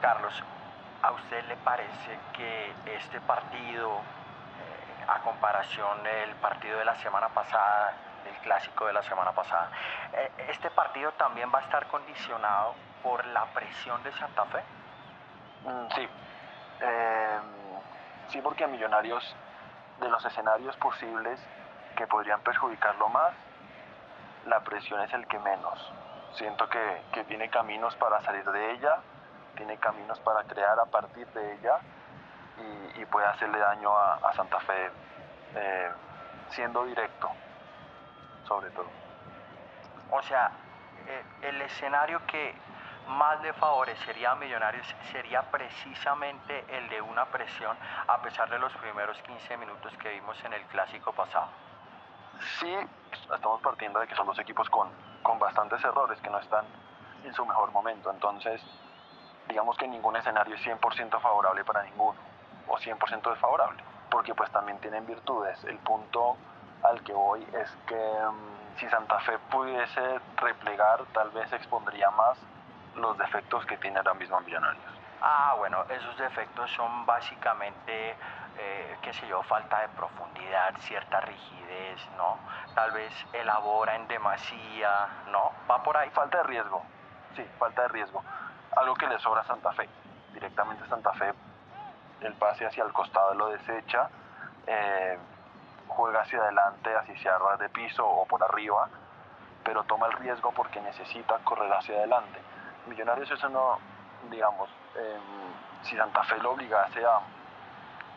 Carlos, ¿a usted le parece que este partido, eh, a comparación del partido de la semana pasada, del clásico de la semana pasada, eh, este partido también va a estar condicionado por la presión de Santa Fe? Mm, sí. Em, sí, porque Millonarios, de los escenarios posibles que podrían perjudicarlo más, la presión es el que menos. Siento que, que tiene caminos para salir de ella, tiene caminos para crear a partir de ella y, puede hacerle daño a, Santa Fe eh, siendo directo, sobre todo. O sea, eh, el escenario que más le favorecería a Millonarios sería precisamente el de una presión a pesar de los primeros 15 minutos que vimos en el clásico pasado. Sí, estamos partiendo de que son dos equipos con, con bastantes errores que no están en su mejor momento, entonces digamos que ningún escenario es 100% favorable para ninguno o 100% desfavorable, porque pues también tienen virtudes. El punto al que voy es que mm, si Santa Fe pudiese replegar, tal vez expondría más los defectos que tiene ahora mismo Millonarios. Ah, bueno, esos defectos son básicamente, eh, qué sé yo, falta de profundidad, cierta rigidez, ¿no? Tal vez elabora en demasía, ¿no? Va por ahí. Falta de riesgo, sí, falta de riesgo algo que le sobra a Santa Fe. Directamente Santa Fe, el pase hacia el costado lo desecha, eh, juega hacia adelante, así sea ras de piso o por arriba, pero toma el riesgo porque necesita correr hacia adelante. Millonarios eso no, digamos, em, si Santa Fe lo obligase a,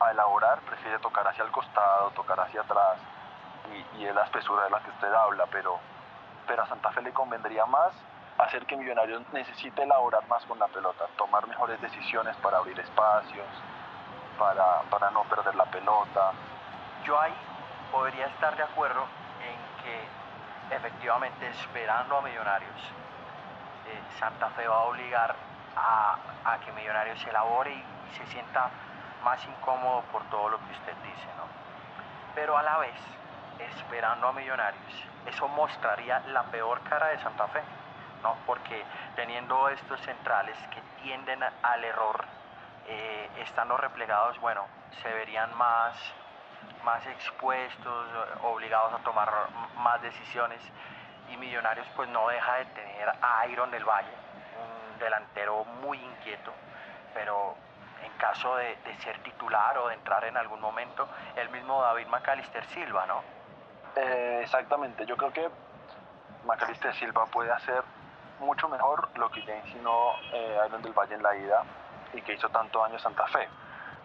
a, elaborar, prefiere tocar hacia el costado, tocar hacia atrás, y, y es la espesura de la que usted habla, pero, pero a Santa Fe le convendría más hacer que Millonarios necesite elaborar más con la pelota, tomar mejores decisiones para abrir espacios, para, para no perder la pelota. Yo ahí podría estar de acuerdo en que efectivamente esperando a Millonarios, eh, Santa Fe va a obligar a, a, que Millonarios elabore y, se sienta más incómodo por todo lo que usted dice, ¿no? Pero a la vez, esperando a Millonarios, eso mostraría la peor cara de Santa Fe ¿no? Porque teniendo estos centrales que tienden al error, eh, estando replegados, bueno, se verían más, más expuestos, obligados a tomar más decisiones y Millonarios pues no deja de tener a Iron del Valle, un delantero muy inquieto, pero en caso de, ser titular o de entrar en algún momento, el mismo David Macalister Silva, ¿no? Eh, exactamente, yo creo que Macalister Silva puede hacer mucho mejor lo que ya insinuó eh, del Valle en la ida y que hizo tanto daño Santa Fe,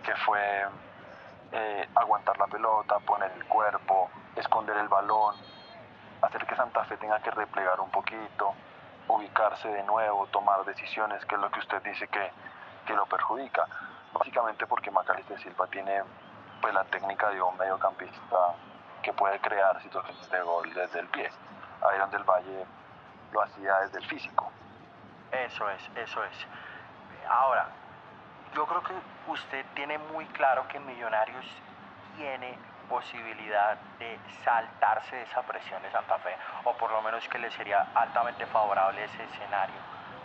que fue eh, aguantar la pelota, poner el cuerpo, esconder el balón, hacer que Santa Fe tenga que replegar un poquito, ubicarse de nuevo, tomar decisiones, que es lo que usted dice que, que lo perjudica. Básicamente porque Macalister Silva tiene pues, la técnica de un mediocampista que puede crear situaciones de gol desde el pie. Iron del Valle lo hacía desde el físico. Eso es, eso es. Ahora, yo creo que usted tiene muy claro que Millonarios tiene posibilidad de saltarse de esa presión de Santa Fe, o por lo menos que le sería altamente favorable ese escenario.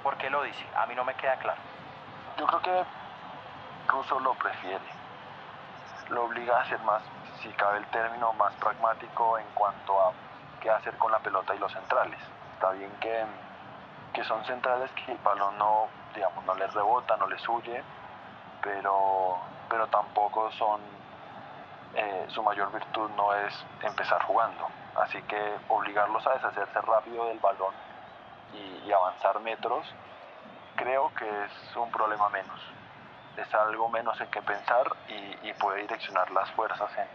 ¿Por qué lo dice? A mí no me queda claro. Yo creo que Russo lo prefiere. Lo obliga a ser más, si cabe el término, más pragmático en cuanto a qué hacer con la pelota y los centrales está bien que, que son centrales que el balón no, digamos, no les rebota, no les huye, pero, pero tampoco son, eh, su mayor virtud no es empezar jugando. Así que obligarlos a deshacerse rápido del balón y, avanzar metros, creo que es un problema menos. Es algo menos en que pensar y, y puede direccionar las fuerzas en,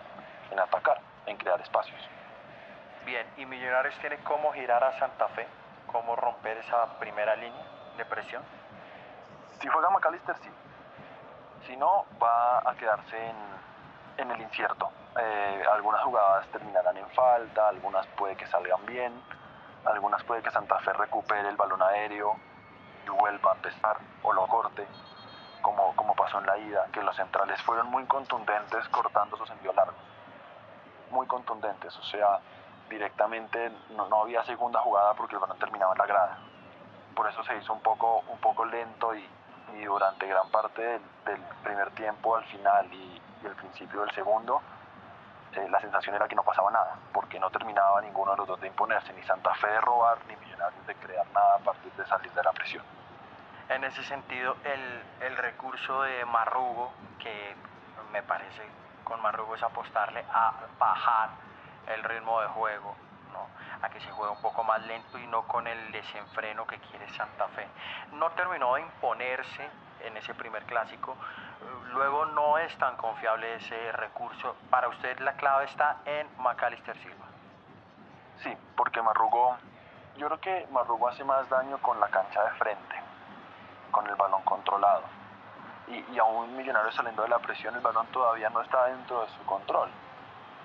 en atacar, en crear espacios. Bien, ¿y Millonarios tiene cómo girar a Santa Fe? ¿Cómo romper esa primera línea de presión? Si juega McAllister, sí. Si no, va a quedarse en, el incierto. Eh, algunas jugadas terminarán en falta, algunas puede que salgan bien, algunas puede que Santa Fe recupere el balón aéreo y vuelva a empezar o lo corte, como, como pasó en la ida, que los centrales fueron muy contundentes cortando sus envíos largos. Muy contundentes, o sea, directamente no, no, había segunda jugada porque el balón terminaba en la grada. Por eso se hizo un poco, un poco lento y, y durante gran parte del, primer tiempo al final y, el principio del segundo, eh, la sensación era que no pasaba nada, porque no terminaba ninguno de los dos de imponerse, ni Santa Fe de robar, ni Millonarios de crear nada a partir de salir de la presión. En ese sentido, el, el recurso de Marrugo, que me parece con Marrugo es apostarle a bajar el ritmo de juego, a que se juegue un poco más lento y no con el desenfreno que quiere Santa Fe. No terminó de imponerse en ese primer clásico, luego no es tan confiable ese recurso. Para usted la clave está en Macalister Silva. Sí, porque Marrugo, yo creo que Marrugo hace más daño con la cancha de frente, con el balón controlado. Y, y aún Millonario saliendo de la presión, el balón todavía no está dentro de su control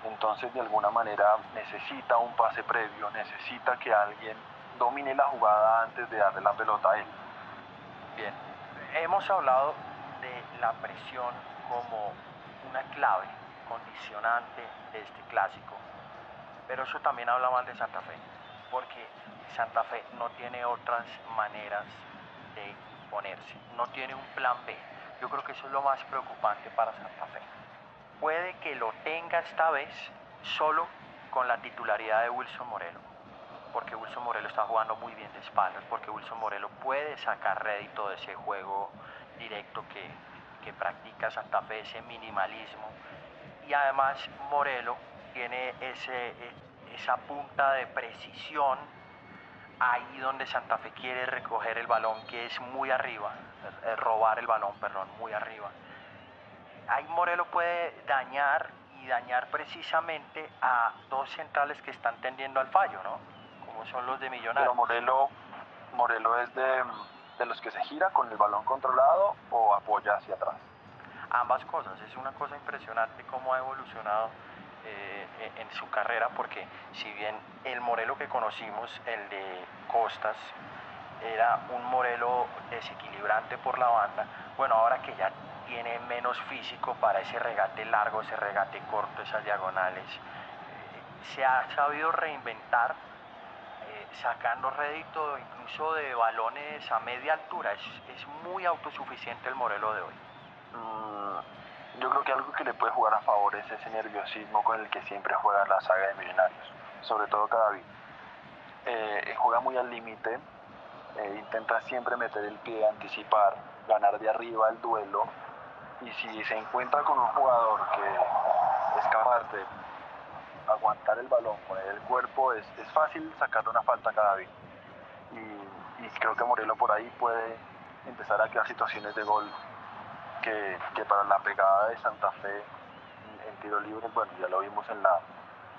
entonces de alguna manera necesita un pase previo, necesita que alguien domine la jugada antes de darle la pelota a él. Bien, hemos hablado de la presión como una clave condicionante de este clásico, pero eso también habla mal de Santa Fe, porque Santa Fe no tiene otras maneras de ponerse, no tiene un plan B. Yo creo que eso es lo más preocupante para Santa Fe puede que lo tenga esta vez solo con la titularidad de Wilson Morelo, porque Wilson Morelo está jugando muy bien de espaldas, porque Wilson Morelo puede sacar rédito de ese juego directo que, que practica Santa Fe, ese minimalismo, y además Morelo tiene ese, esa punta de precisión ahí donde Santa Fe quiere recoger el balón, que es muy arriba, eh, robar el balón, perdón, muy arriba ahí Morelo puede dañar y dañar precisamente a dos centrales que están tendiendo al fallo, ¿no? Como son los de Millonarios. Pero Morelo, Morelo es de, los que se gira con el balón controlado o apoya hacia atrás. Ambas cosas, es una cosa impresionante cómo ha evolucionado eh, en su carrera, porque si bien el Morelo que conocimos, el de Costas, era un Morelo desequilibrante por la banda, bueno, ahora que ya tiene menos físico para ese regate largo, ese regate corto, esas diagonales. Eh, se ha sabido reinventar eh, sacando rédito incluso de balones a media altura. Es, es muy autosuficiente el Morelo de hoy. Mm, yo creo que algo que le puede jugar a favor es ese nerviosismo con el que siempre juega la saga de Millonarios, sobre todo cada Eh, juega muy al límite, eh, intenta siempre meter el pie, anticipar, ganar de arriba el duelo y si se encuentra con un jugador que es capaz de aguantar el balón, poner el cuerpo, es, es fácil sacarle una falta cada vez. Y, creo que Morelo por ahí puede empezar a crear situaciones de gol que, para la pegada de Santa Fe en, tiro libre, bueno, ya lo vimos en, la,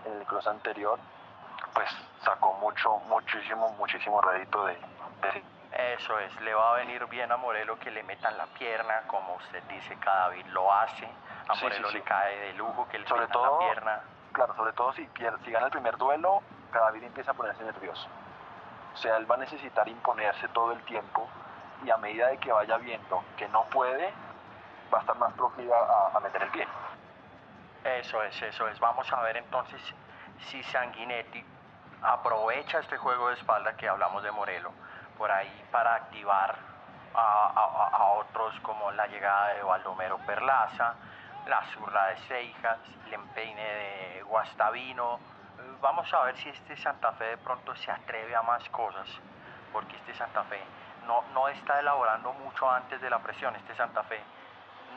en el cross anterior, pues sacó mucho, muchísimo, muchísimo rédito de eso es, le va a venir bien a Morelo que le metan la pierna, como usted dice, cada vez lo hace. A Morelo le cae de lujo que le sobre metan la pierna. Claro, sobre todo si, si gana el primer duelo, cada vez empieza a ponerse nervioso. O sea, él va a necesitar imponerse todo el tiempo y a medida de que vaya viendo que no puede, va a estar más proclive a, a meter el pie. Eso es, eso es. Vamos a ver entonces si Sanguinetti aprovecha este juego de espalda que hablamos de Morelo por ahí para activar a, otros como la llegada de Baldomero Perlaza, la zurra de Seijas, el empeine de Guastavino. Vamos a ver si este Santa Fe de pronto se atreve a más cosas, porque este Santa Fe no, no está elaborando mucho antes de la presión. Este Santa Fe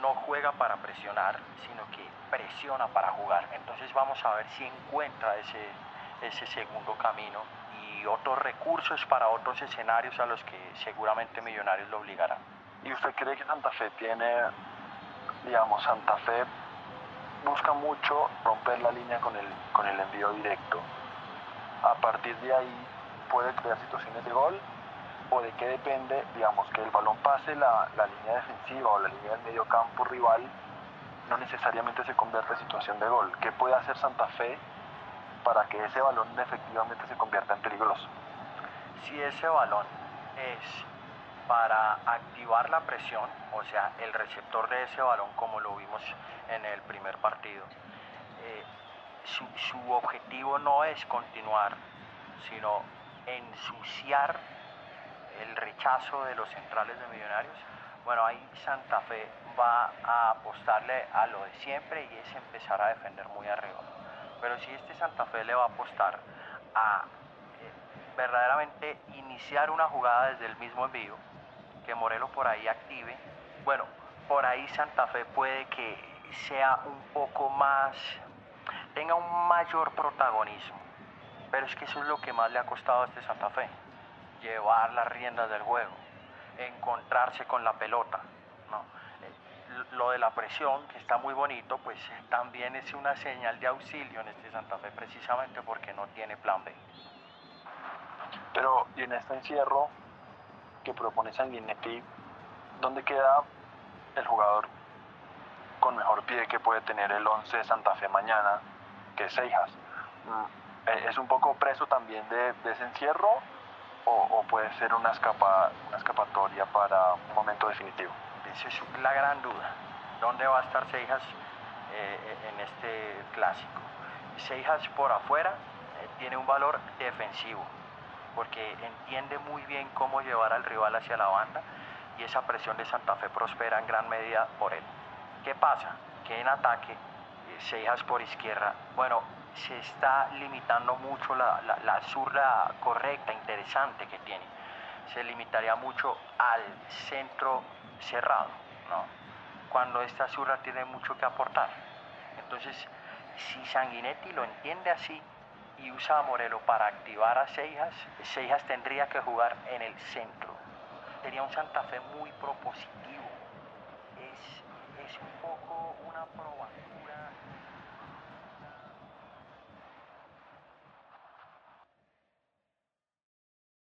no juega para presionar, sino que presiona para jugar. Entonces vamos a ver si encuentra ese, ese segundo camino otros recursos para otros escenarios a los que seguramente Millonarios lo obligarán. ¿Y usted cree que Santa Fe tiene, digamos, Santa Fe busca mucho romper la línea con el, con el envío directo? A partir de ahí puede crear situaciones de gol o de qué depende, digamos, que el balón pase la, la línea defensiva o la línea del medio campo rival no necesariamente se convierte en situación de gol. ¿Qué puede hacer Santa Fe para que ese balón efectivamente se convierta en peligroso. Si ese balón es para activar la presión, o sea, el receptor de ese balón, como lo vimos en el primer partido, eh, su, objetivo no es continuar, sino ensuciar el rechazo de los centrales de Millonarios, Bueno, ahí Santa Fe va a apostarle a lo de siempre y es empezar a defender muy arriba. Pero si este Santa Fe le va a apostar a eh, verdaderamente iniciar una jugada desde el mismo envío, que Morelos por ahí active, bueno, por ahí Santa Fe puede que sea un poco más, tenga un mayor protagonismo. Pero es que eso es lo que más le ha costado a este Santa Fe, llevar las riendas del juego, encontrarse con la pelota. ¿no? Lo de la presión, que está muy bonito, pues eh, también es una señal de auxilio en este Santa Fe, precisamente porque no tiene plan B. Pero, y en este encierro que propone Sanguinetti, ¿dónde queda el jugador con mejor pie que puede tener el 11 de Santa Fe mañana, que Seijas? Mm, eh, ¿Es un poco preso también de, de ese encierro o, puede ser una escapatoria para un momento definitivo? Esa es la gran duda. ¿Dónde va a estar Seijas eh, en este clásico? Seijas por afuera eh, tiene un valor defensivo, porque entiende muy bien cómo llevar al rival hacia la banda y esa presión de Santa Fe prospera en gran medida por él. ¿Qué pasa? Que en ataque, eh, Seijas por izquierda, bueno, se está limitando mucho la, la, la zurda correcta, interesante que tiene. Se limitaría mucho al centro cerrado, ¿no? Cuando esta zurda tiene mucho que aportar. Entonces, si Sanguinetti lo entiende así y usa a Morelo para activar a Seijas, Seijas tendría que jugar en el centro. Sería un Santa Fe muy propositivo. Es, es un poco una prueba.